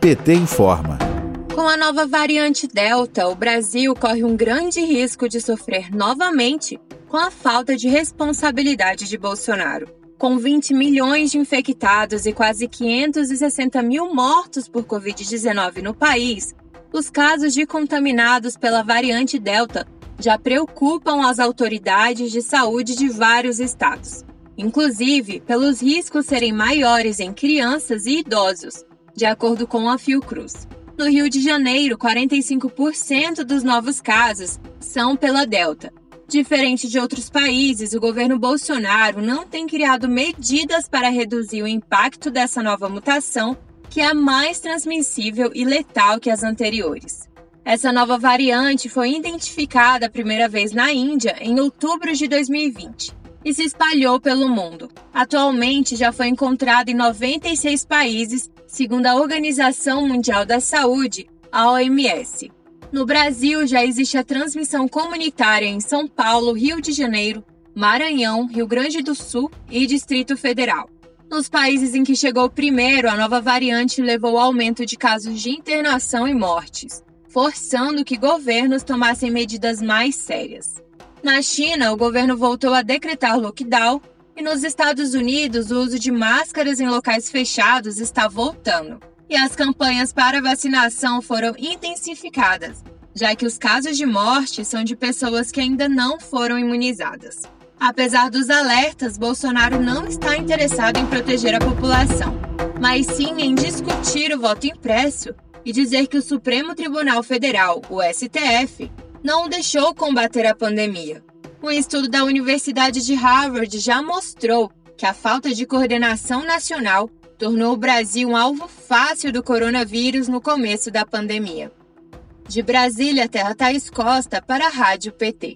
PT informa. Com a nova variante Delta, o Brasil corre um grande risco de sofrer novamente com a falta de responsabilidade de Bolsonaro. Com 20 milhões de infectados e quase 560 mil mortos por Covid-19 no país, os casos de contaminados pela variante Delta já preocupam as autoridades de saúde de vários estados, inclusive pelos riscos serem maiores em crianças e idosos, de acordo com a Fiocruz. No Rio de Janeiro, 45% dos novos casos são pela Delta. Diferente de outros países, o governo Bolsonaro não tem criado medidas para reduzir o impacto dessa nova mutação, que é mais transmissível e letal que as anteriores. Essa nova variante foi identificada a primeira vez na Índia em outubro de 2020 e se espalhou pelo mundo. Atualmente já foi encontrada em 96 países segundo a Organização Mundial da Saúde, a OMS. No Brasil, já existe a transmissão comunitária em São Paulo, Rio de Janeiro, Maranhão, Rio Grande do Sul e Distrito Federal. Nos países em que chegou primeiro, a nova variante levou ao aumento de casos de internação e mortes, forçando que governos tomassem medidas mais sérias. Na China, o governo voltou a decretar lockdown e nos Estados Unidos, o uso de máscaras em locais fechados está voltando. E as campanhas para vacinação foram intensificadas, já que os casos de morte são de pessoas que ainda não foram imunizadas. Apesar dos alertas, Bolsonaro não está interessado em proteger a população, mas sim em discutir o voto impresso e dizer que o Supremo Tribunal Federal, o STF, não o deixou combater a pandemia. Um estudo da Universidade de Harvard já mostrou que a falta de coordenação nacional tornou o Brasil um alvo fácil do coronavírus no começo da pandemia. De Brasília, Terra Thaís Costa para a Rádio PT.